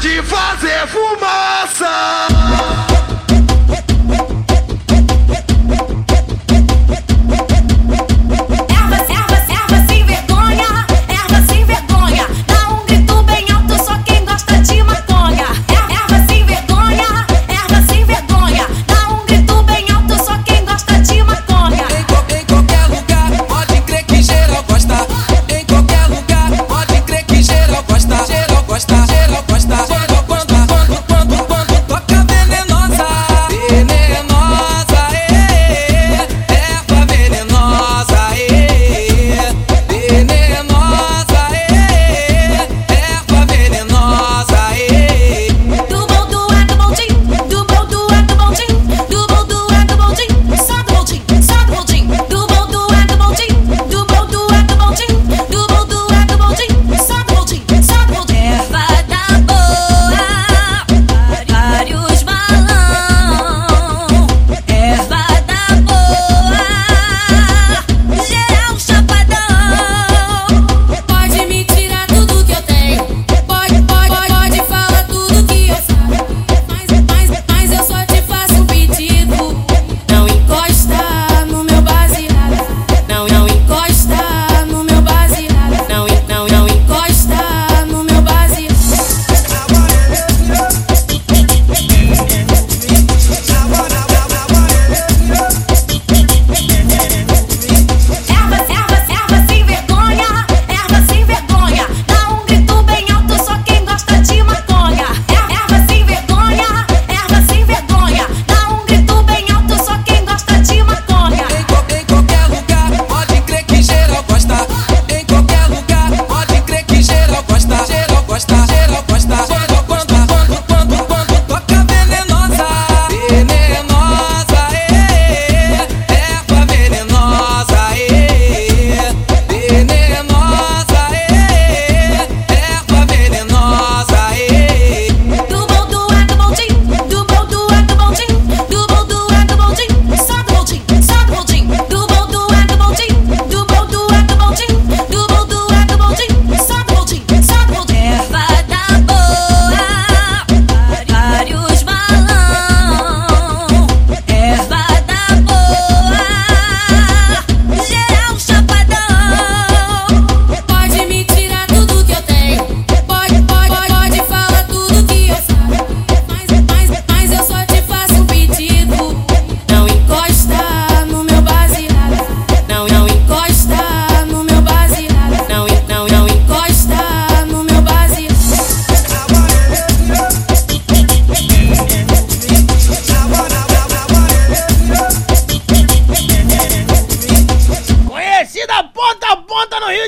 De fazer fumaça.